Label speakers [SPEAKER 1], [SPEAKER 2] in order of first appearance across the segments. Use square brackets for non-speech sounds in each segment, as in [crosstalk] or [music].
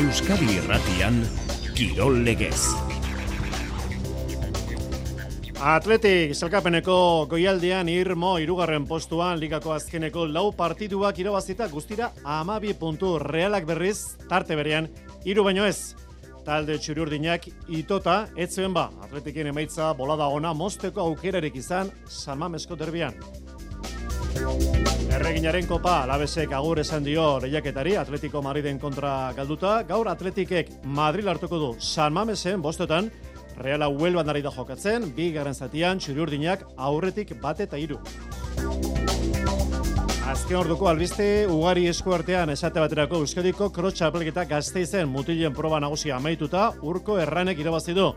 [SPEAKER 1] Euskadi Irratian Kirol Legez.
[SPEAKER 2] Atletik zelkapeneko goialdean irmo irugarren postuan ligako azkeneko lau partiduak irabazita guztira amabi puntu realak berriz tarte berean iru baino ez. Talde txuriurdinak itota etzuen ba atletikin emaitza bolada ona mosteko aukerarik izan samamesko derbian. Erreginaren kopa, labesek agur esan dio lehiaketari, Atletico Madriden kontra galduta, gaur Atletikek Madrid hartuko du San Mamesen bostetan, Reala Huelban ari da jokatzen, bi garen zatian, txuriurdinak aurretik bate eta iru. Azken orduko albiste ugari esku artean esate baterako Euskadiko krotxa apelketa gazteizen mutilen proba nagusia amaituta, urko erranek irabazi du.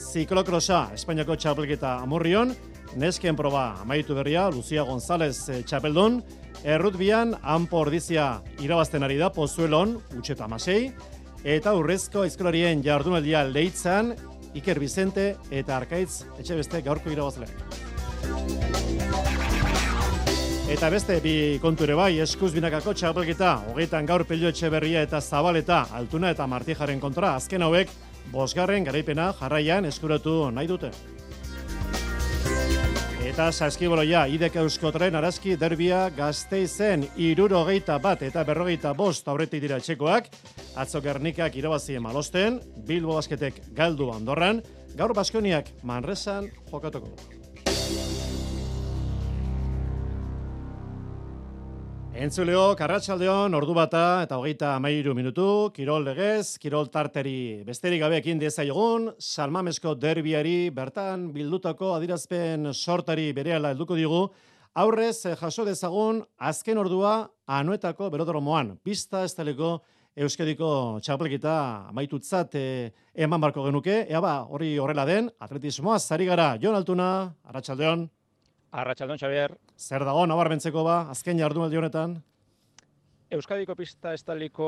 [SPEAKER 2] Ziklokrosa, Espainiako txapelketa amurrion, nesken proba amaitu berria, Lucia González e, txapeldun, errutbian, anpo ordizia irabazten ari da, pozuelon, utxeta amasei, eta urrezko aizkolarien jardunaldia leitzan, Iker Vicente eta Arkaitz etxe beste gaurko irabazleak. Eta beste bi kontu ere bai, eskuz binakako txapelketa, hogeitan gaur pelio etxe berria eta zabaleta, altuna eta martijaren kontra, azken hauek, bosgarren garaipena jarraian eskuratu nahi dute. Eta saskiboloia, idek euskotren arazki derbia gazteizen iruro geita bat eta berrogeita bost aurretik dira txekoak, atzo gernikak irabazi malosten, Bilbo basketek galdu andorran, gaur baskoniak manresan jokatuko. Entzuleo, Karratxaldeon, ordu bata eta hogeita amairu minutu, Kirol legez, Kirol tarteri. Besterik gabeekin dezaiogun, Salmamesko derbiari bertan bildutako adirazpen sortari berehala helduko digu, aurrez eh, jaso dezagun azken ordua anuetako berodromoan, pista ez taleko Euskadiko txapelkita maitutzat eh, eman barko genuke, ea ba, hori horrela den, atletismoa, zari gara, Jon Altuna, Arratxaldeon.
[SPEAKER 3] Arratxaldon, Xavier.
[SPEAKER 2] Zer dago, nabarmentzeko ba, azken jardunaldi honetan?
[SPEAKER 3] Euskadiko pista estaliko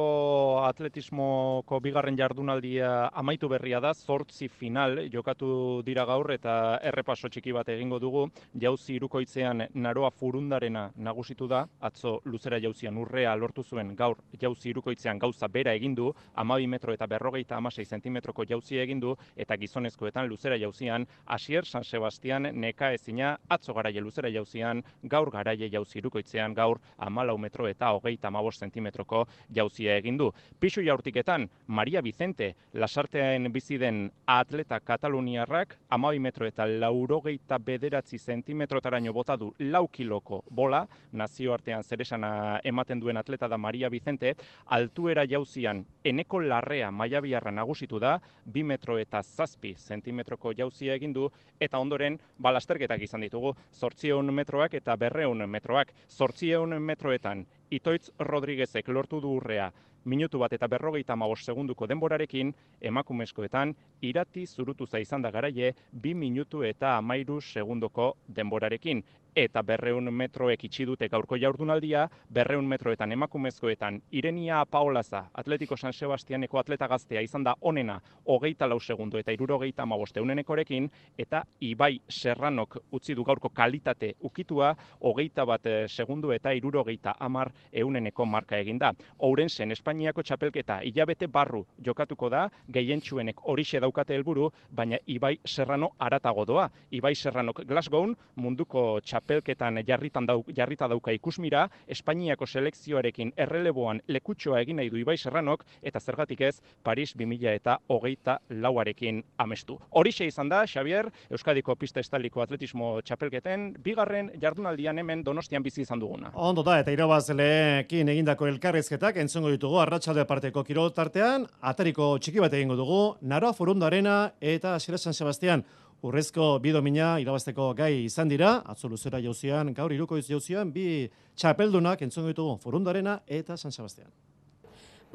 [SPEAKER 3] atletismoko bigarren jardunaldia amaitu berria da, zortzi final jokatu dira gaur eta errepaso txiki bat egingo dugu. Jauzi irukoitzean naroa furundarena nagusitu da, atzo luzera jauzian urrea lortu zuen gaur jauzi irukoitzean gauza bera egindu, amabi metro eta berrogeita amasei zentimetroko jauzi egindu, eta gizonezkoetan luzera jauzian, asier San Sebastian neka ezina atzo garaie luzera jauzian, gaur garaie jauzi irukoitzean, gaur amalau metro eta hogeita amabos zentimetroko jauzia egin du. Pisu jaurtiketan, Maria Vicente, lasartean bizi den atleta kataluniarrak, amabi metro eta laurogeita bederatzi zentimetrotaraino bota du lau kiloko bola, nazioartean zeresana ematen duen atleta da Maria Vicente, altuera jauzian eneko larrea maiabiarra nagusitu da, bi metro eta zazpi zentimetroko jauzia egin du, eta ondoren balasterketak izan ditugu, zortzieun metroak eta berreun metroak, zortzieun metroetan Itoitz Rodriguezek lortu du urrea. Minutu bat eta berrogeita maos segunduko denborarekin, emakumezkoetan irati zurutu izan da garaie bi minutu eta amairu segundoko denborarekin eta berreun metroek itxi dute gaurko jaurdunaldia, berreun metroetan emakumezkoetan Irenia Paolaza, Atletiko San Sebastianeko atleta gaztea izan da onena, hogeita lau segundu eta irurogeita amaboste unenekorekin, eta Ibai Serranok utzi du gaurko kalitate ukitua, hogeita bat eh, segundu eta irurogeita amar euneneko marka eginda. Ourensen, Espainiako txapelketa hilabete barru jokatuko da, gehientsuenek horixe daukate helburu, baina Ibai Serrano aratago doa. Ibai Serranok Glasgow munduko txapelketa txapelketan jarritan dau, jarrita dauka ikusmira, Espainiako selekzioarekin erreleboan lekutxoa egin nahi du Ibai Serranok, eta zergatik ez, Paris 2000 eta hogeita lauarekin amestu. Horixe izan da, Xavier, Euskadiko pista estaliko atletismo txapelketen, bigarren jardunaldian hemen donostian bizi izan duguna.
[SPEAKER 2] Ondo da, eta irabazleekin egindako elkarrizketak entzongo ditugu arratsalde parteko kirol tartean, atariko txiki bat egingo dugu, Naroa Forundarena eta Sire San Sebastian. Urrezko bi domina irabazteko gai izan dira, atzo luzera jauzian, gaur irukoiz jauzian, bi txapeldunak entzongo ditugu Forundarena eta San Sebastian.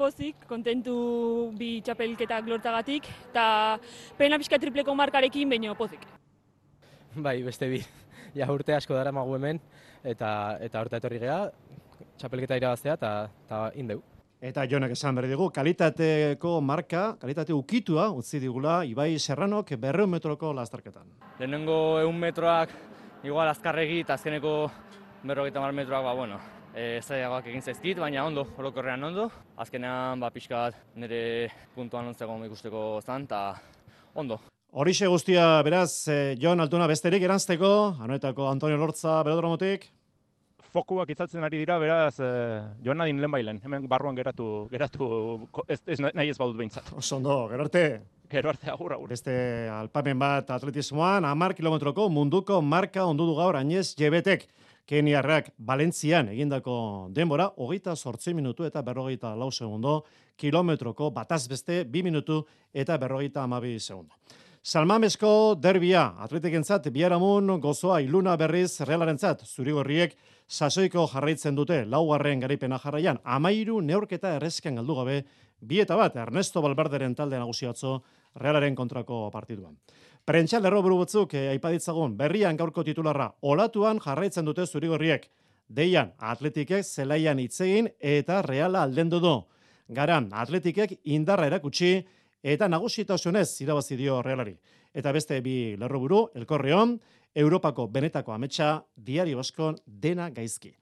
[SPEAKER 4] Pozik, kontentu bi txapelketak lortagatik, eta pena pixka tripleko markarekin, baino pozik.
[SPEAKER 5] Bai, beste bi, [laughs] ja urte asko dara magu hemen, eta, eta urte etorri geha, txapelketa irabaztea, eta indeu.
[SPEAKER 2] Eta jonak esan berri dugu, kalitateko marka, kalitate ukitua, utzi digula, Ibai Serranok berreun metroko lastarketan.
[SPEAKER 5] Lehenengo eun metroak igual azkarregi eta azkeneko berrogeita mar metroak, ba, bueno,
[SPEAKER 6] e, zailagoak egin zaizkit, baina ondo, orokorrean ondo. Azkenean, ba, pixka bat nire puntuan ontzeko ikusteko zan, eta ondo.
[SPEAKER 2] Horixe guztia, beraz, eh, Jon Altuna besterik eranzteko, anoetako Antonio Lortza, belodromotik.
[SPEAKER 3] Fokuak itzaltzen ari dira, beraz, eh, joan nadin lehen bailen. Hemen barruan geratu, geratu ez, ez, nahi ez badut behintzat. [laughs]
[SPEAKER 2] Oso ondo, gero arte.
[SPEAKER 3] Gero arte agur, agur.
[SPEAKER 2] Beste alpamen bat atletismoan, amar kilometroko munduko marka ondu du gaur Agnez Jebetek. Keniarrak Valentzian egindako denbora, hogeita sortzi minutu eta berrogeita lau segundo, kilometroko bataz beste, bi minutu eta berrogeita amabi segundo. Salmamesko derbia, atletikentzat biharamun gozoa iluna berriz realarentzat, zurigorriek sasoiko jarraitzen dute, laugarren garaipena jarraian, amairu neurketa errezken galdu gabe, bi eta bat, Ernesto Balberderen talde nagusiatzo realaren kontrako partiduan. Prentxal erroburu batzuk eh, aipaditzagun, berrian gaurko titularra, olatuan jarraitzen dute zurigorriek, deian atletikek zelaian itzegin eta reala aldendu du. Garan, atletikek indarra erakutsi eta nagusitasunez irabazi dio realari. Eta beste bi lerroburu, elkorreon, Europako benetako ametsa, diario askon dena gaizki.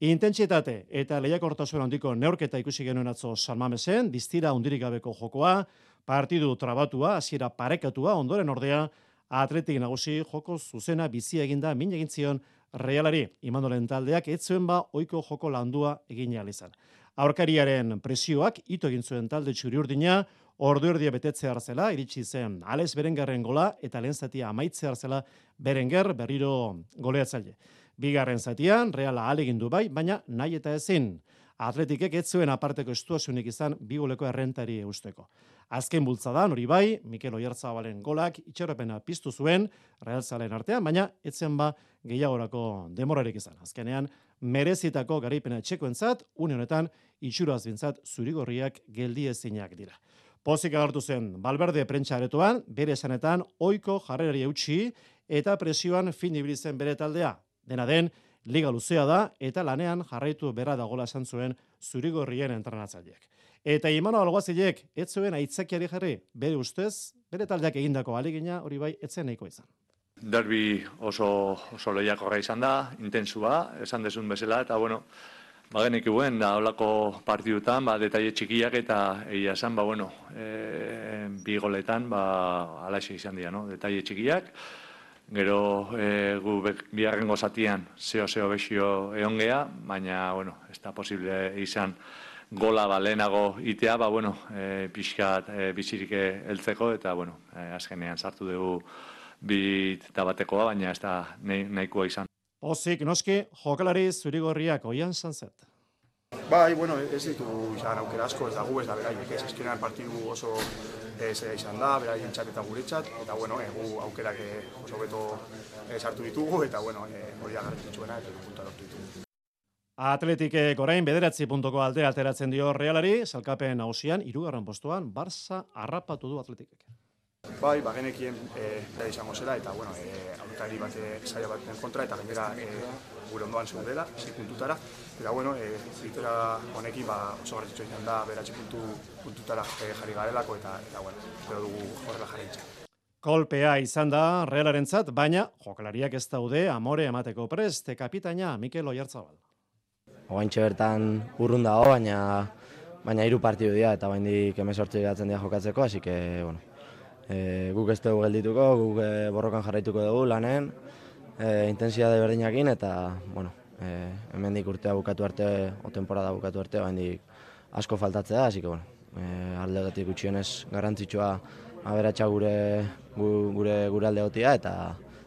[SPEAKER 2] Intentsitate eta lehiakortasun handiko neurketa ikusi genuen atzo Salmamesen, distira hundirik gabeko jokoa, partidu trabatua, hasiera parekatua, ondoren ordea, atletik nagusi joko zuzena bizi eginda min egin zion realari. Imandolen taldeak ez zuen ba oiko joko landua egin ahal izan. Aurkariaren presioak ito egin zuen talde txuri urdina, ordu erdia betetze zela, iritsi zen Alex Berengerren gola eta lehen zatia amaitze zela Berenger berriro goleatzaile. Bigarren zatian, Reala alegin du bai, baina nahi eta ezin. Atletikek ez zuen aparteko estuasunik izan bi goleko errentari eusteko. Azken bultzadan hori bai, Mikel Oyarzabalen golak itxaropena piztu zuen Real Zalen artean, baina etzen ba gehiagorako demorarik izan. Azkenean, merezitako garaipena etxekoentzat, une honetan itxuraz bintzat zurigorriak geldi ezinak dira. Pozik agartu zen Balberde prentsa aretoan, bere esanetan oiko jarrerari eutxi eta presioan fin ibili zen bere taldea. Dena den, liga luzea da eta lanean jarraitu bera dagola esan zuen zurigorrien entrenatzaileak. Eta Imano Alguazilek ez zuen aitzakiari jarri, bere ustez, bere taldeak egindako alegina hori bai etzen nahiko izan.
[SPEAKER 7] Derbi oso, oso lehiakorra izan da, intensua, esan desun bezala, eta bueno, bagenik guen, da holako partidutan, ba, detaile txikiak eta egia esan, ba, bueno, e, bi goletan, ba, alaxe izan dira, no? detaile txikiak, gero e, gu bigarrengo zatian zeo-zeo besio egon gea, baina, bueno, ez da posible izan gola ba, lehenago itea, ba, bueno, e, pixkat e, bizirik heltzeko, eta, bueno, e, azkenean sartu dugu bi eta batekoa, baina ez da nahi, nahikoa izan.
[SPEAKER 2] Pozik, noski, jokalari zurigorriak oian zanzet.
[SPEAKER 8] Bai, bueno, ez ditugu izan aukera asko, ez da gu, ez da beraiek, ez eskenean partidu oso ez izan da, beraien txat eta guretzat, eta bueno, e, gu aukerak eh, oso beto eh, sartu ditugu, eta bueno, e, hori da garrantzitsuena, eta punta lortu ditugu.
[SPEAKER 2] Atletikek orain bederatzi puntuko alde alteratzen dio realari, salkapen nagusian, irugarren postuan, Barça harrapatu du atletikek.
[SPEAKER 8] Bai, bagenekien e, da izango zela, eta bueno, e, aurkari bat e, saia baten kontra, eta gainera e, gure ondoan zeudela, sei puntutara, eta bueno, e, victoria honekin ba, oso garrantzitsua izan da, beratzi puntu, puntutara e, jarri garelako, eta, eta bueno, espero dugu horrela jarraitzen.
[SPEAKER 2] Kolpea izan da realarentzat, baina jokalariak ez daude amore emateko prest, kapitaina Mikel Oyarzabal.
[SPEAKER 9] Oaintxe bertan urrun dago, baina baina hiru partidu dira eta baindik 18 geratzen dira jokatzeko, hasi que bueno, e, guk ez dugu geldituko, guk e, borrokan jarraituko dugu lanen, e, intensitate berdinakin eta bueno, e, hemendik urtea bukatu arte, o temporada bukatu arte, baindik asko faltatzea, hasi que bueno, e, aldegatik gutxienez garrantzitsua aberatsa gure gu- gure gure aldegotia eta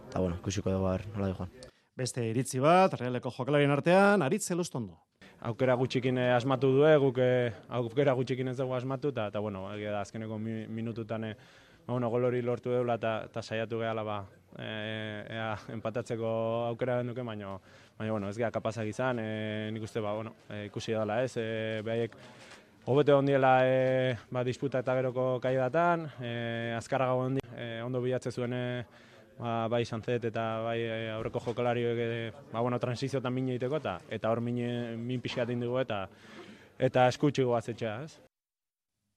[SPEAKER 9] eta bueno, ikusiko dugu ber nola joan.
[SPEAKER 2] Beste iritzi bat, realeko jokalarien artean, aritze lustondo.
[SPEAKER 10] aukera gutxikin eh, asmatu du, guk eh, aukera gutxikin ez dugu asmatu, eta, eta bueno, da, azkeneko mi, minututan, eh, ba, bueno, gol hori lortu deula, eta, eta saiatu gehala, ba, eh, ea, empatatzeko aukera genduke, baina, baina, bueno, ez geha kapazak izan, eh, nik uste, ba, bueno, eh, ikusi dela ez, eh, behaiek, Hobete ondiela e, ba, disputa eta geroko kaidatan, e, azkarraga ondi, e, ondo bilatze zuen e, ba, bai Sanzet eta bai e, aurreko jokalariek e, ba, bueno, transiziotan min egiteko eta eta hor min, min pixkat dugu eta eta eskutsi goazetxea, ez?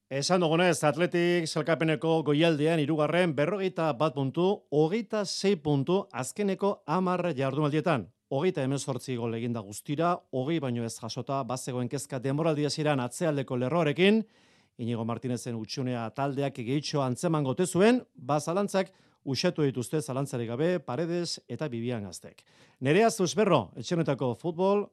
[SPEAKER 2] Esan dugunez, Atletik salkapeneko goialdean irugarren berrogeita bat puntu, hogeita sei puntu azkeneko amarra jardunaldietan. hogeita emezortzi gol eginda guztira, hogei baino ez jasota, bazegoen kezka demoraldia ziren atzealdeko lerroarekin, Inigo Martinezen utxunea taldeak gehitxo antzeman gote zuen, ba zalantzak usatu dituzte zalantzarik gabe paredes eta bibian gaztek. Nerea Zuzberro, etxenetako futbol,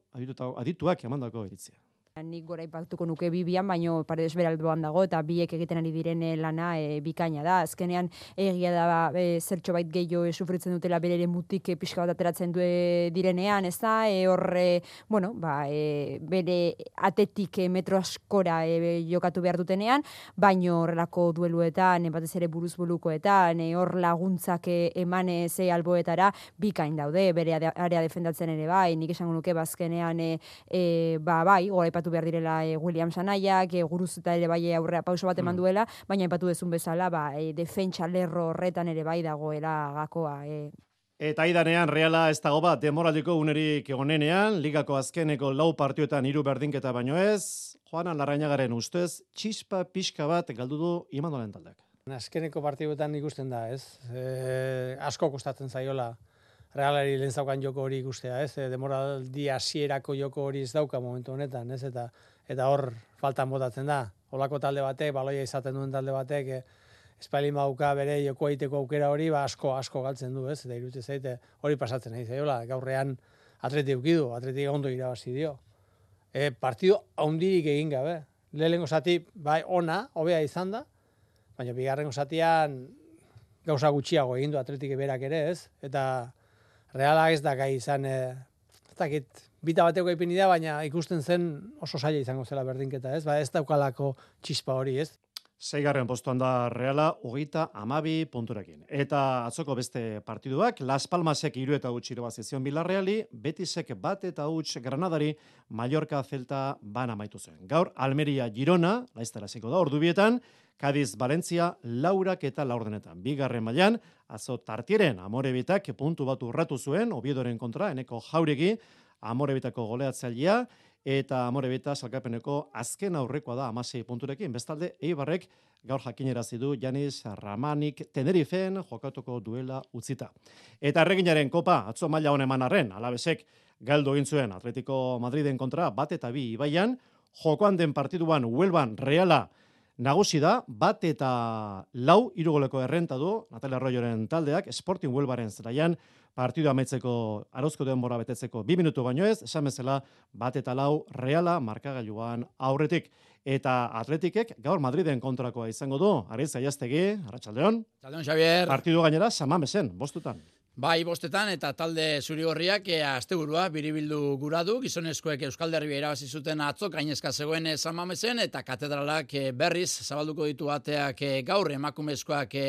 [SPEAKER 2] adituak emandako eritzia.
[SPEAKER 11] Nik gora ipatuko nuke bibian, baino paredes beraldoan dago, eta biek egiten ari diren eh, lana e, bikaina da. Azkenean, egia da, e, zertxo bait gehiago e, sufritzen dutela berere mutik e, pixka bat ateratzen du direnean, ez da? E, horre, bueno, ba, e, bere atetik e, metro askora e, jokatu behar dutenean, baino horrelako dueluetan, e, batez ere buruz bulukoetan, e, hor laguntzak eman ze alboetara, bikain daude, bere area defendatzen ere bai, nik esango nuke bazkenean, e, e, ba, bai, gora aipatu behar direla e, William Sanaiak, e, guruz eta ere bai aurrea pauso bat eman mm. duela, baina aipatu dezun bezala, ba, e, defentsa lerro horretan ere bai dagoela gakoa. E.
[SPEAKER 2] Eta idanean, reala ez dago bat, demoraldiko unerik egonenean, ligako azkeneko lau partioetan hiru berdinketa baino ez, Juanan Larrañagaren ustez, txispa pixka bat galdu du imandolen taldeak.
[SPEAKER 12] Azkeneko partioetan ikusten da, ez? E, asko kostatzen zaiola realari lehen zaukan joko hori ikustea, ez? E, demoraldi hasierako joko hori ez dauka momentu honetan, ez? Eta eta hor faltan botatzen da. Olako talde batek, baloia izaten duen talde batek, e, espaili mauka bere joko egiteko aukera hori, ba asko asko galtzen du, ez? Eta irutze zaite hori pasatzen nahi zaiola. Gaurrean atleti ukidu, atleti ondo irabazi dio. E, partido haundirik egin gabe. Lehenengo zati, bai, ona, hobea izan da, baina bigarrengo zatian gauza gutxiago egin du atletik berak ere, ez? Eta reala ez da gai izan, e, ez dakit, bita bateko ipin da, baina ikusten zen oso saia izango zela berdinketa, ez? Ba, ez daukalako txispa hori, ez?
[SPEAKER 2] Zeigarren postuan da Reala, hogeita amabi punturekin. Eta atzoko beste partiduak, Las Palmasek iru eta utxiro bazizion Bilarreali, Betisek bat eta utx Granadari, Mallorca Zelta ban amaitu zen. Gaur, Almeria Girona, laiztara ziko da, ordubietan, Kadiz Valentzia laurak eta laurdenetan. Bigarren mailan azo tartieren amorebitak puntu bat urratu zuen, obiedoren kontra, eneko jauregi, amorebitako goleatzailea, eta amorebita salkapeneko azken aurrekoa da amasei punturekin. Bestalde, eibarrek gaur jakinerazi du Janis Ramanik Tenerifen jokatuko duela utzita. Eta erreginaren kopa, atzo maila honeman arren, alabesek galdo egin zuen Atletico Madriden kontra bat eta bi ibaian, jokoan den partiduan Huelban Reala Nagusi da, bat eta lau irugoleko errenta du, Natalia Arroyoren taldeak, Sporting Huelbaren zelaian, partidu ametzeko arozko denbora betetzeko bi minutu baino ez, esan bezala, bat eta lau reala markagailuan aurretik. Eta atletikek gaur Madriden kontrakoa izango du, Ariz Aiaztegi, Arratxaldeon.
[SPEAKER 13] Arratxaldeon, Xavier.
[SPEAKER 2] Partidu gainera, samamesen, bostutan.
[SPEAKER 13] Bai, bostetan eta talde zurigorriak e, asteburua biribildu gura du, gizonezkoek Euskal Derbi irabazi zuten atzo gainezka zegoen zamamezen eta katedralak e, berriz zabalduko ditu bateak e, gaur emakumezkoak e,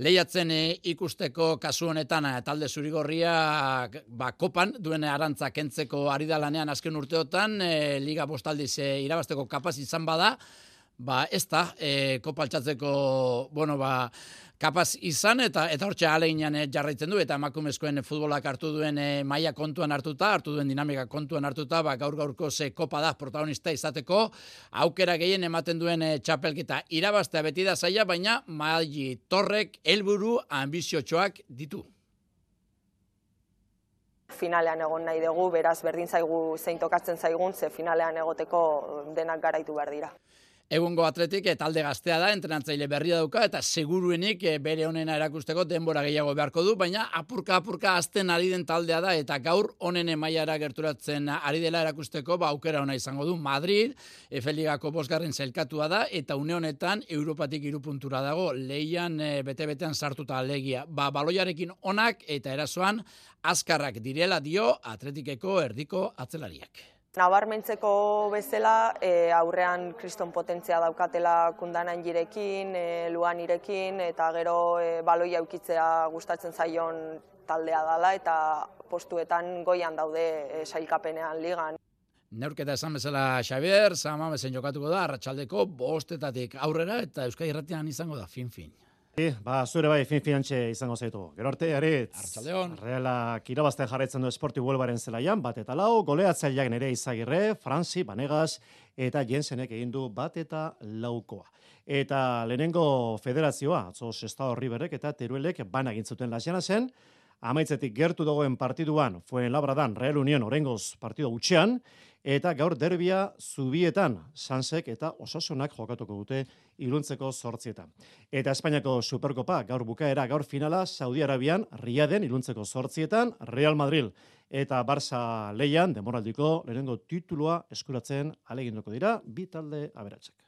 [SPEAKER 13] lehiatzen ikusteko kasu honetan. Talde zurigorria ba, kopan duen arantza kentzeko ari da lanean azken urteotan liga bostaldiz e, irabasteko kapaz izan bada, ba ez da e, kopaltzatzeko, bueno, ba, kapaz izan eta eta hortxe aleinan eh, jarraitzen du eta emakumezkoen futbolak hartu duen e, maila kontuan hartuta, hartu duen dinamika kontuan hartuta, ba, gaur gaurko ze kopa da protagonista izateko, aukera gehien ematen duen e, txapelketa irabaztea beti da zaila, baina maili torrek helburu ambiziotxoak ditu.
[SPEAKER 14] Finalean egon nahi dugu, beraz berdin zaigu zein tokatzen zaigun, ze finalean egoteko denak garaitu behar dira.
[SPEAKER 13] Egungo atletik eta alde gaztea da, entrenatzaile berria dauka eta seguruenik eh, bere honena erakusteko denbora gehiago beharko du, baina apurka apurka azten ari den taldea da eta gaur honen emaiara gerturatzen ari dela erakusteko ba aukera ona izango du Madrid, Efeligako bosgarren zelkatua da eta une honetan Europatik irupuntura dago, leian bete-betean sartuta alegia. Ba, baloiarekin onak eta erasoan azkarrak direla dio atletikeko erdiko atzelariak.
[SPEAKER 14] Nabarmentzeko bezala, e, aurrean kriston potentzia daukatela kundanan jirekin, e, luan irekin, eta gero e, baloi aukitzea gustatzen zaion taldea dala, eta postuetan goian daude e, sailkapenean ligan.
[SPEAKER 13] Neurketa esan bezala Xavier, sama bezen jokatuko da, arratsaldeko bostetatik aurrera, eta Euskal Irratian izango da, fin-fin.
[SPEAKER 2] E, ba, zure bai, fin finantxe izango zaitu. Gero arte, aritz.
[SPEAKER 13] Artzaldeon.
[SPEAKER 2] Reala kirabazten jarraitzen du esporti huelbaren zelaian, bat eta lau, goleatzaileak nere izagirre, Franzi, Banegas, eta Jensenek egin du bat eta laukoa. Eta lehenengo federazioa, atzo sesta horri berrek eta teruelek ban egin zuten lasiana zen, amaitzetik gertu dagoen partiduan, Fuen Labradan, Real Union, orengoz partidu gutxean, eta gaur derbia zubietan, Sansek eta Osasunak jokatuko dute iluntzeko sortzietan. Eta Espainiako Superkopa, gaur bukaera, gaur finala, Saudi Arabian, Riaden, iluntzeko sortzietan, Real Madrid eta Barça leian, demoraldiko, lehenengo titulua eskuratzen aleginduko dira, bi talde aberatsak.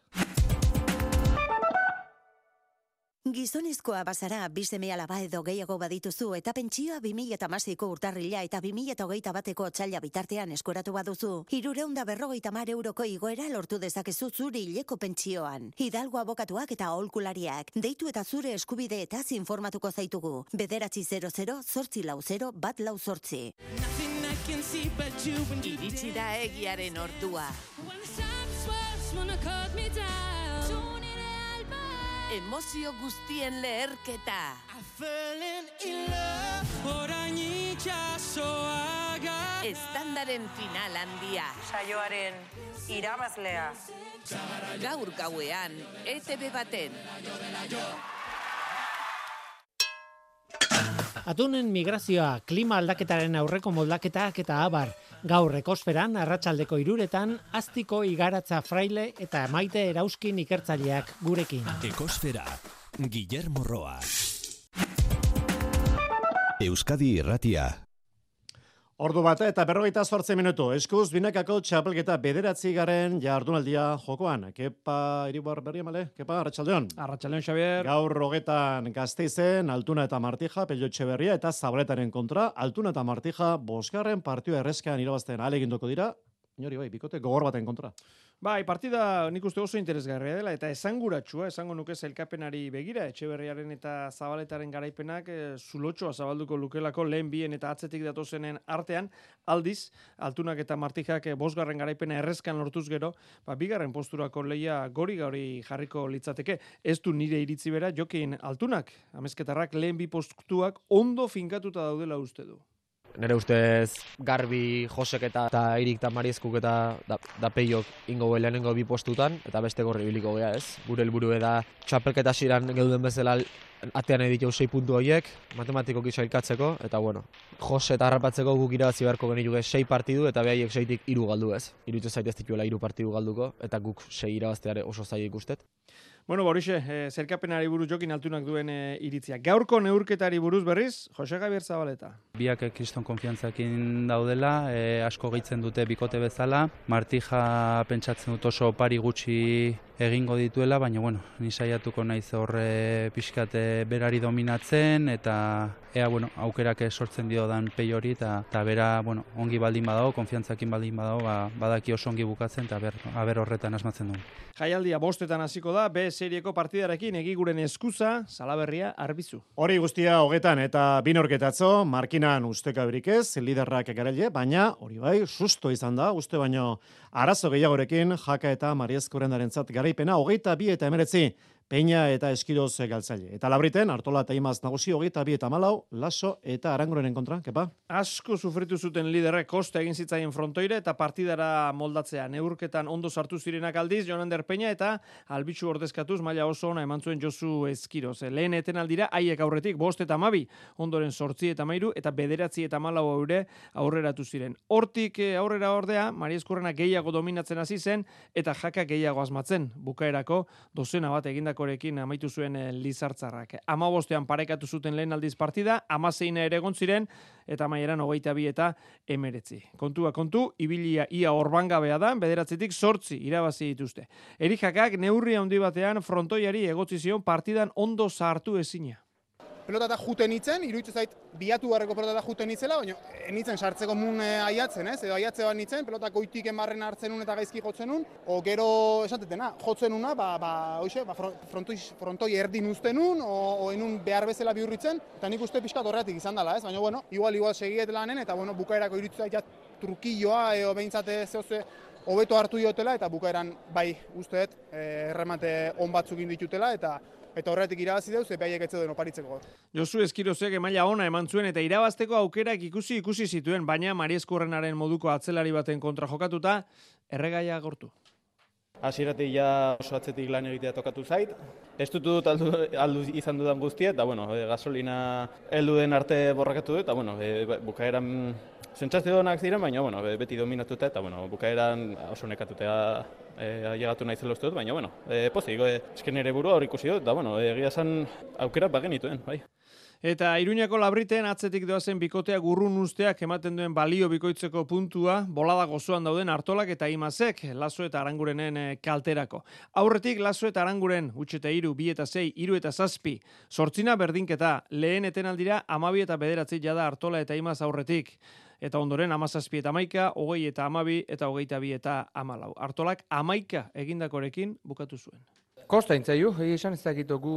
[SPEAKER 15] Gizonezkoa bazara, bizeme alaba edo gehiago badituzu eta pentsioa 2008ko urtarrila eta 2008 bateko txaila bitartean eskoratu baduzu. Hirureunda berrogeita mar euroko igoera lortu dezakezu zuri hileko pentsioan. Hidalgo abokatuak eta aholkulariak. Deitu eta zure eskubide eta informatuko zaitugu. Bederatzi 00 zortzi lau 0 bat lau zortzi.
[SPEAKER 16] Iritsi da egiaren ordua. Emozio guztien leherketa. Estandaren final handia.
[SPEAKER 17] Saioaren irabazlea.
[SPEAKER 16] Gaur gauean, ETV baten.
[SPEAKER 18] Atunen migrazioa, klima aldaketaren aurreko moldaketak eta abar. Gaur ekosferan, arratsaldeko iruretan, aztiko igaratza fraile eta maite erauskin ikertzaileak gurekin.
[SPEAKER 1] Ekosfera, Guillermo Roa. Euskadi Irratia.
[SPEAKER 2] Ordu bat eta berrogeita zortze minutu. Eskuz, binakako txapelketa bederatzi garen jardunaldia jokoan. Kepa, iribar berri emale? Kepa, Arratxaldeon.
[SPEAKER 19] Arratxaldeon, Xavier.
[SPEAKER 2] Gaur rogetan gazteizen, Altuna eta Martija, pelotxe berria eta Zabletaren kontra. Altuna eta Martija, bosgarren partioa errezkean irabazten aleginduko dira. Inori bai, bikote gogor baten kontra.
[SPEAKER 19] Bai, partida nik uste oso interesgarria dela eta esanguratsua, esango nuke zelkapenari begira, etxeberriaren eta zabaletaren garaipenak e, zulotxoa zabalduko lukelako lehen bien eta atzetik datozenen artean, aldiz, altunak eta martijak e, bosgarren garaipena errezkan lortuz gero, ba, bigarren posturako leia gori gauri jarriko litzateke, ez du nire iritzi bera, jokin altunak, amezketarrak lehen bi postuak ondo finkatuta daudela uste du
[SPEAKER 5] nire ustez garbi josek eta, eta irik eta mariezkuk eta da, da peiok ingo lehenengo bi postutan, eta beste gorri biliko gea ez. Gure helburu da txapelketa siran geuden bezala atean editu sei puntu horiek, matematiko sailkatzeko, eta bueno, jose eta harrapatzeko guk irabazi beharko geniluke sei partidu, eta behaiek seitik iru galdu ez. Irutu zaitez tituela iru partidu galduko, eta guk sei irabazteare oso zaila ikustet.
[SPEAKER 19] Bueno, Borixe, eh, zerkapenari buruz jokin altunak duen eh, iritzia. Gaurko neurketari buruz berriz, Jose Gabier Zabaleta.
[SPEAKER 20] Biak kriston konfiantzakin daudela, eh, asko gehitzen dute bikote bezala. Martija pentsatzen dut oso pari gutxi egingo dituela, baina bueno, ni saiatuko naiz horre pixkate berari dominatzen eta ea bueno, aukerak sortzen dio dan pei hori eta ta bera bueno, ongi baldin badago, konfiantzakin baldin badago, ba, badaki oso ongi bukatzen eta ber, aber horretan asmatzen du.
[SPEAKER 19] Jaialdia bostetan hasiko da, B serieko partidarekin egiguren eskuza, salaberria arbizu.
[SPEAKER 2] Hori guztia hogetan eta binorketatzo, markinan usteka ez, liderrak garaile, baina hori bai, susto izan da, uste baino arazo gehiagorekin, jaka eta mariezkoren darentzat garaipena, hogeita bi eta emeretzi, Peña eta Eskiroz galtzaile. Eta labriten, Artola eta Imaz nagusi hogeita bi eta malau, Laso eta Arangoren kontra, kepa?
[SPEAKER 19] Asko sufritu zuten liderrek koste egin zitzaien frontoire eta partidara moldatzea. Neurketan ondo sartu zirenak aldiz, Jonander Peña eta albitxu ordezkatuz maila oso ona eman zuen Josu Eskiroz. Lehen eten aldira, haiek aurretik, bost eta mabi, ondoren sortzi eta mairu, eta bederatzi eta malau aurre aurreratu ziren. Hortik eh, aurrera ordea, Maria Eskurrena gehiago dominatzen hasi zen, eta jaka gehiago asmatzen. Bukaerako, dozena bat egindak Monakorekin amaitu zuen eh, Lizartzarrak. Ama bostean parekatu zuten lehen aldiz partida, ama zeina ere ziren eta maieran hogeita bi eta emeretzi. Kontua kontu, ibilia ia orbangabea da, bederatzetik sortzi irabazi dituzte. Erijakak neurri handi batean frontoiari egotzi zion partidan ondo sartu ezina
[SPEAKER 21] pelota da juten itzen, iruditzen zait biatu barreko pelota da juten itzela, baina enitzen sartzeko mun e, aiatzen, ez? Edo aiatze bat nitzen, pelota goitik emarren hartzen un eta gaizki jotzen un, o gero esatetena, jotzen una, ba, ba, oixe, ba, frontoi, frontoi erdin uzten un, o, o enun behar bezala bihurritzen, eta nik uste pixka horretik izan dela, ez? Baina, bueno, igual, igual segiet lanen, eta, bueno, bukaerako iruditzen zait, trukilloa, edo behintzate zehose, hobeto hartu diotela, eta bukaeran, bai, usteet, eh, erremate on batzuk ditutela, eta eta horretik irabazi deu, ze behaiek etze duen oparitzeko.
[SPEAKER 19] Josu Eskirozek emaila ona eman zuen eta irabazteko aukerak ikusi ikusi zituen, baina Marieskurrenaren moduko atzelari baten kontra jokatuta, erregaia gortu.
[SPEAKER 22] Hasieratik ja oso atzetik lan egitea tokatu zait. Ez dut dut aldu, aldu izan dudan guztia, eta bueno, e, gasolina heldu den arte borrakatu dut, eta bueno, e, bukaeran zentzazte donak ziren, baina bueno, beti dominatuta, eta bueno, bukaeran oso nekatutea e, llegatu nahi zelo dut, baina bueno, e, pozik, e, esken ere burua hor ikusi dut, eta bueno, egia zan aukera bagenituen, bai.
[SPEAKER 19] Eta Iruñako labriten atzetik doazen bikotea gurrun usteak ematen duen balio bikoitzeko puntua, bolada gozoan dauden hartolak eta imazek, laso eta arangurenen eh, kalterako. Aurretik laso eta aranguren, utxeta iru, bi eta zei, iru eta zazpi, sortzina berdinketa, lehen etenaldira amabi eta bederatzi jada hartola eta imaz aurretik. Eta ondoren amazazpi eta amaika, hogei eta amabi eta hogeita bi eta amalau. Hartolak amaika egindakorekin bukatu zuen.
[SPEAKER 23] Kosta intzaiu, esan ez dakito gu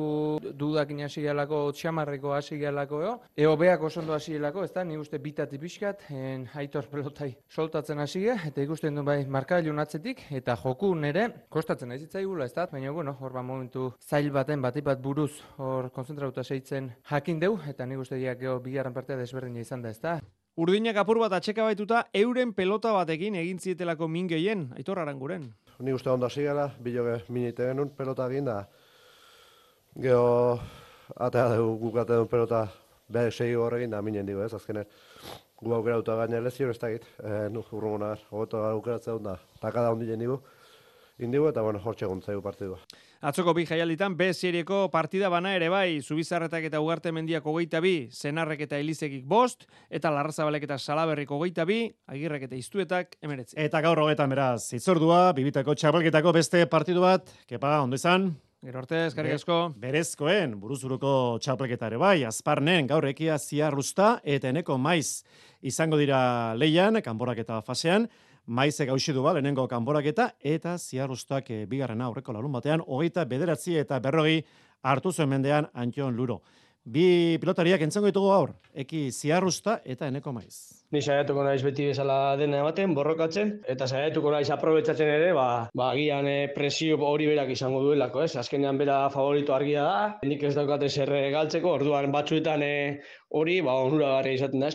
[SPEAKER 23] dudakin hasi gehalako, txamarreko hasi gehalako, eo. Eo beak osondo hasi gehalako, ez da, ni uste bitati pixkat, en aitor pelotai soltatzen hasi eta ikusten du bai markailu atzetik, eta joku nere, kostatzen ez itzaigula, ez da, baina, bueno, hor ba momentu zail baten, batipat buruz, hor konzentrauta seitzen jakin deu, eta ni uste diak geho bigarren partea desberdina izan da, ez da.
[SPEAKER 19] Urdinak apur bat atxeka baituta, euren pelota batekin egin zietelako min gehien, aitor aranguren.
[SPEAKER 24] Ni uste ondo hasi gara, biloge minite genuen pelota egin da. Geo, atea dugu guk atea duen pelota behar segi horregin da minen digo ez, azkenen. Gu aukera duta gaina lezio ez dakit, e, nu urrungonar, hobeto aukeratzea dut da, takada ondile digu. Indigo eta bueno, hortxe gontzaigu partidua.
[SPEAKER 19] Atzoko bi jaialditan B serieko partida bana ere bai, Zubizarretak eta Ugarte Mendiak hogeita bi, Zenarrek eta Elizekik bost, eta Larrazabalek eta Salaberrik hogeita bi, Agirrek eta Iztuetak emeretzi.
[SPEAKER 2] Eta gaur hogetan beraz, itzordua, bibitako txapelketako beste partidu bat, kepa, ondo izan?
[SPEAKER 19] Gero arte, eskarrik asko.
[SPEAKER 2] Berezkoen, buruzuruko txapelketa ere bai, azparnen gaur ekia ziarrusta eta eneko maiz izango dira leian, kanborak eta fasean, maizek hausi du ba, lehenengo kanboraketa, eta ziarrustak e, bigarrena aurreko lalun batean, hogeita bederatzi eta berrogi hartu zuen mendean Antion Luro. Bi pilotariak entzengo ditugu aur, eki ziarrusta eta eneko maiz.
[SPEAKER 25] Ni saiatuko naiz beti bezala dena ematen, borrokatzen, eta saiatuko naiz aprobetsatzen ere, ba, ba gian e, presio hori berak izango duelako, ez? Azkenean bera favorito argia da, nik ez daukate zer galtzeko, orduan batzuetan e, hori, ba, onura izaten da,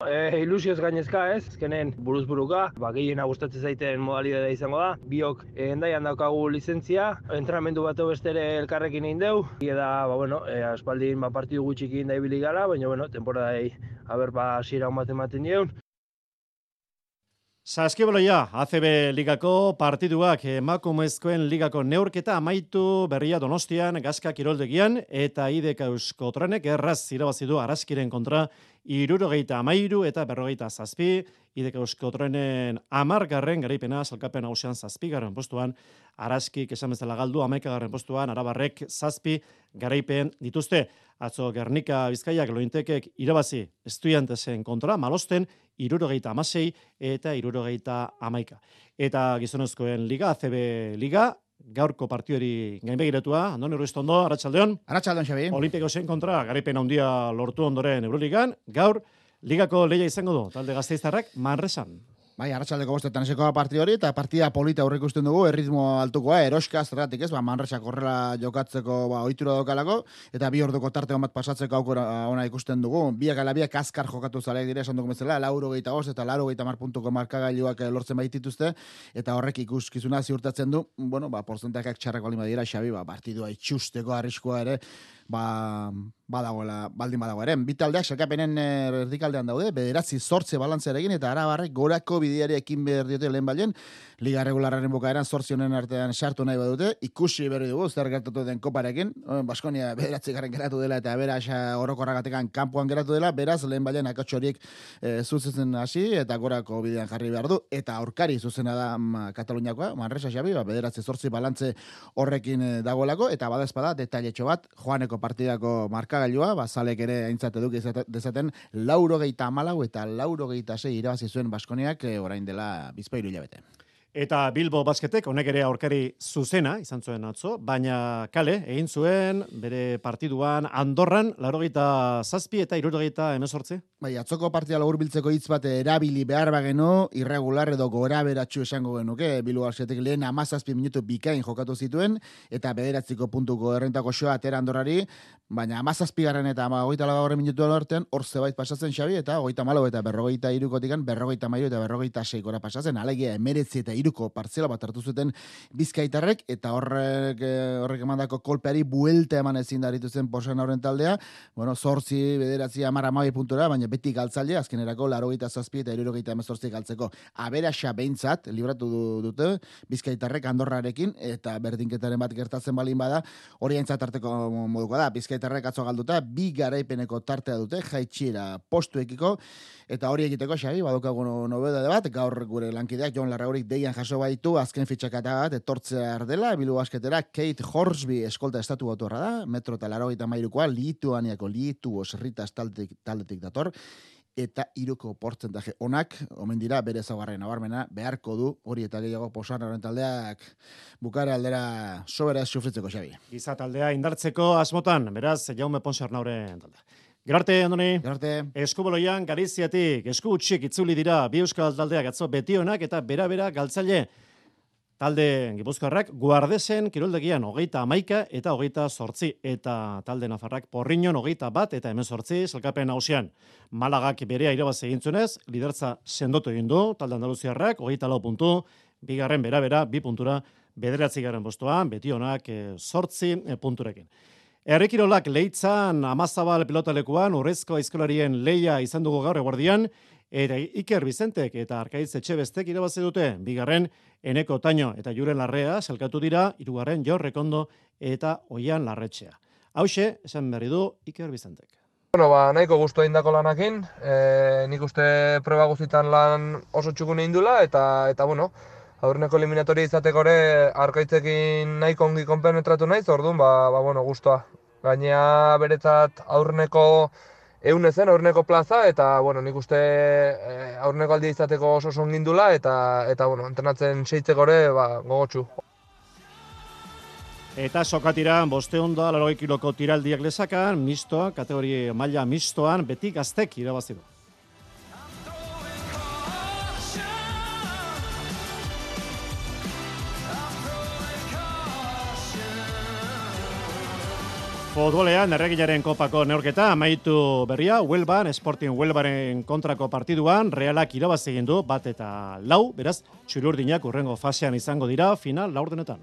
[SPEAKER 26] E, ilusioz gainezka ez, azkenen buruz buruka, ba, gehiena gustatzen zaiten modalidadea izango da. Biok e, endaian daukagu lizentzia, entrenamendu bat bestere elkarrekin egin deu. Eda, ba, bueno, e, aspaldin ba, partidu gutxikin da ibili gara, baina, bueno, temporadei haber ba, zira bat ematen dieun.
[SPEAKER 2] Saskiboloia, ACB ligako partiduak emakumezkoen ligako neurketa amaitu berria donostian, gazka kiroldegian, eta ideka eusko trenek erraz irabazidu araskiren kontra irurogeita amairu eta berrogeita zazpi, idek eusko trenen amargarren garaipena salkapen hausean zazpi garren postuan, araskik esan bezala galdu amaika garren postuan, arabarrek zazpi garaipen dituzte. Atzo Gernika Bizkaiak lointekek irabazi estudiantesen kontra, malosten, irurogeita amasei eta irurogeita amaika. Eta gizonezkoen liga, ACB liga, gaurko partiori gainbegiratua, Andoni Ruistondo, Arratsaldeon.
[SPEAKER 27] Arratsaldeon Xabi.
[SPEAKER 2] Olimpiko zen kontra garaipen handia lortu ondoren Euroligan, gaur ligako leia izango du talde Gasteiztarrak Manresan.
[SPEAKER 27] Bai, arratsaldeko bostetan eseko partida hori, eta partida polita aurre ikusten dugu, erritmo altukoa, eroska, zerratik ez, ba, manresak horrela jokatzeko ba, oitura daukalako, eta bi orduko tarte bat pasatzeko aukera ona ikusten dugu. Biak ala biak azkar jokatu zaleak dire, esan dugu bezala, lauro gehieta eta lauro gehieta marpuntuko markagailuak eh, lortzen baitituzte, eta horrek ikuskizuna ziurtatzen du, bueno, ba, porzentakak txarrak balima dira, xabi, ba, partidua itxusteko arriskoa ere, ba, badagoela, baldin badago eren. Bi taldeak sakapenen eh, erdikaldean daude, bederatzi sortze balantzearekin eta arabarrek gorako bidiari ekin behar diote lehen balen, liga regulararen bukaeran sortzi honen artean sartu nahi badute, ikusi berri dugu, zer gertatu den koparekin, Baskonia bederatzi garen geratu dela eta beraz orokorragatekan kanpoan geratu dela, beraz lehen balen akatxo horiek e, zuzetzen hasi eta gorako bidean jarri behar du, eta aurkari zuzena da ma, Kataluniakoa, Manresa Xabi, ba, bederatzi sortzi balantze horrekin e, dagoelako, eta badezpada detailetxo bat, joaneko partidako marka markagailua, bazalek ere aintzate duk dezaten, lauro geita amalau eta lauro geita zei irabazi zuen Baskoniak eh, orain dela bizpairu hilabete.
[SPEAKER 2] Eta Bilbo basketek honek ere aurkari zuzena izan zuen atzo, baina kale egin zuen bere partiduan Andorran larogeita zazpi eta irurogeita emezortzi.
[SPEAKER 27] Bai, atzoko partida lagur biltzeko hitz bat erabili behar bagenu, irregular edo gora beratxu esango genuke, Bilbo basketek lehen amazazpi minutu bikain jokatu zituen, eta bederatziko puntuko errentako xoa atera Andorrari, baina amazazpi garen eta ama goita lagagorren minutu artean, hor zebait pasatzen xabi, eta goita malo eta berrogeita irukotikan, berrogeita maio eta berrogeita seikora pasatzen, alegia emeretzi eta iruko partzela bat hartu zuten bizkaitarrek, eta horrek, eh, horrek emandako kolpeari buelte eman ezin daritu zen posan horren taldea, bueno, zortzi, bederatzi, amara amabi puntura, baina beti galtzaile, azkenerako, laro gita zazpi eta iruro gita emezortzi galtzeko. Aberaxa behintzat, libratu du- dute, bizkaitarrek andorrarekin, eta berdinketaren bat gertatzen balin bada, hori aintzat tarteko moduko da, bizkaitarrek atzo galduta, bi garaipeneko tartea dute, jaitxiera postuekiko, eta hori egiteko, Xabi, badukagu no- nobedade bat, gaur gure lankideak, Jon Larraurik deian jaso baitu, azken fitxakata bat, etortzea ardela, bilu basketera, Kate Horsby eskolta estatu autorra da, metro eta laro eta mairukoa, Lituaniako Litu osritas taldetik, taldetik dator, eta iruko portzentaje onak, omen dira bere zagarren nabarmena, beharko du, hori eta gehiago posan horren taldeak bukara aldera sobera sufritzeko xabi.
[SPEAKER 2] Giza taldea indartzeko asmotan, beraz, Jaume Ponsarnauren taldea. Gerarte, Andoni.
[SPEAKER 27] Gerarte.
[SPEAKER 2] Eskuboloian, Galiziatik, esku utxik itzuli dira bi euskal taldeak atzo betionak eta bera-bera galtzaile talde gipuzkoarrak guardesen kiroldegian hogeita amaika eta hogeita sortzi eta talde nafarrak porriñon hogeita bat eta hemen sortzi zelkapen hausian. Malagak berea irabaz egintzunez, lidertza sendotu egin du, talde andaluziarrak hogeita lau puntu, bigarren bera-bera, bi puntura, bederatzi garen postuan, betionak e, sortzi e, punturekin. Errekirolak leitzan amazabal pilotalekuan urrezko aizkolarien leia izan dugu gaur eguardian, eta Iker Bizentek eta Arkaitz Etxebestek irabazi dute, bigarren Eneko Taino eta Juren Larrea salkatu dira, hirugarren Jo Rekondo eta Oian Larretxea. Hauxe, esan berri du Iker Bizentek.
[SPEAKER 23] Bueno, ba, nahiko guztu indako lanakin, e, nik uste proba guztitan lan oso txukun indula, eta, eta bueno, aurreneko eliminatoria izateko ere arkaitzekin nahiko ongi konpenetratu naiz, orduan, ba, ba bueno, guztua. Gainea beretzat aurreneko eune zen, aurreneko plaza, eta, bueno, nik uste e, aurreneko aldia izateko oso oso ongindula, eta, eta, bueno, entrenatzen seitzeko ere, ba, gogotsu.
[SPEAKER 2] Eta sokatira, bosteun da, larogei kiloko tiraldiak lesakan, mistoa, kategori maila mistoan, beti gaztek irabazi du. Futbolean, erreginaren kopako neorketa, amaitu berria, Huelban, Sporting Huelbaren kontrako partiduan, realak irabaz egin du, bat eta lau, beraz, txururdinak urrengo fasean izango dira, final laurdenetan.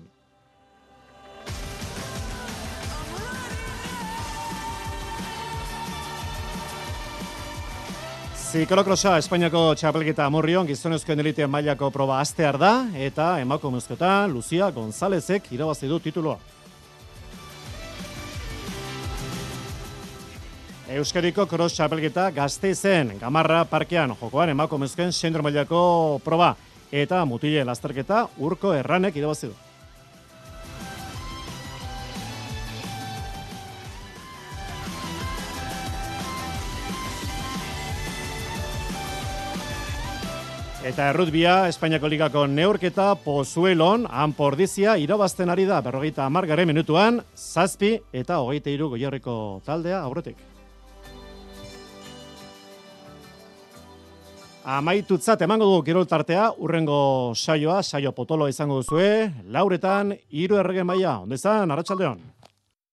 [SPEAKER 2] Ziklokrosa Espainiako txapelketa amurrion gizonezkoen elite mailako proba astear da eta emakumezkoetan Lucia Gonzálezek irabazi du tituloa. Euskariko cross txapelketa Gasteizen Gamarra parkean jokoan emakumezkoen zentro mailako proba eta mutile lasterketa Urko Erranek irabazi du. Eta errutbia, Espainiako ligako neurketa Pozuelon, Anpordizia, irabazten ari da, berrogeita amargaren minutuan, zazpi eta hogeita iru goierriko taldea aurretik. Amaitutzat emango dugu kirol tartea, urrengo saioa, saio potolo izango duzue, lauretan, hiru errege maia, ondezan, arratsaldeon.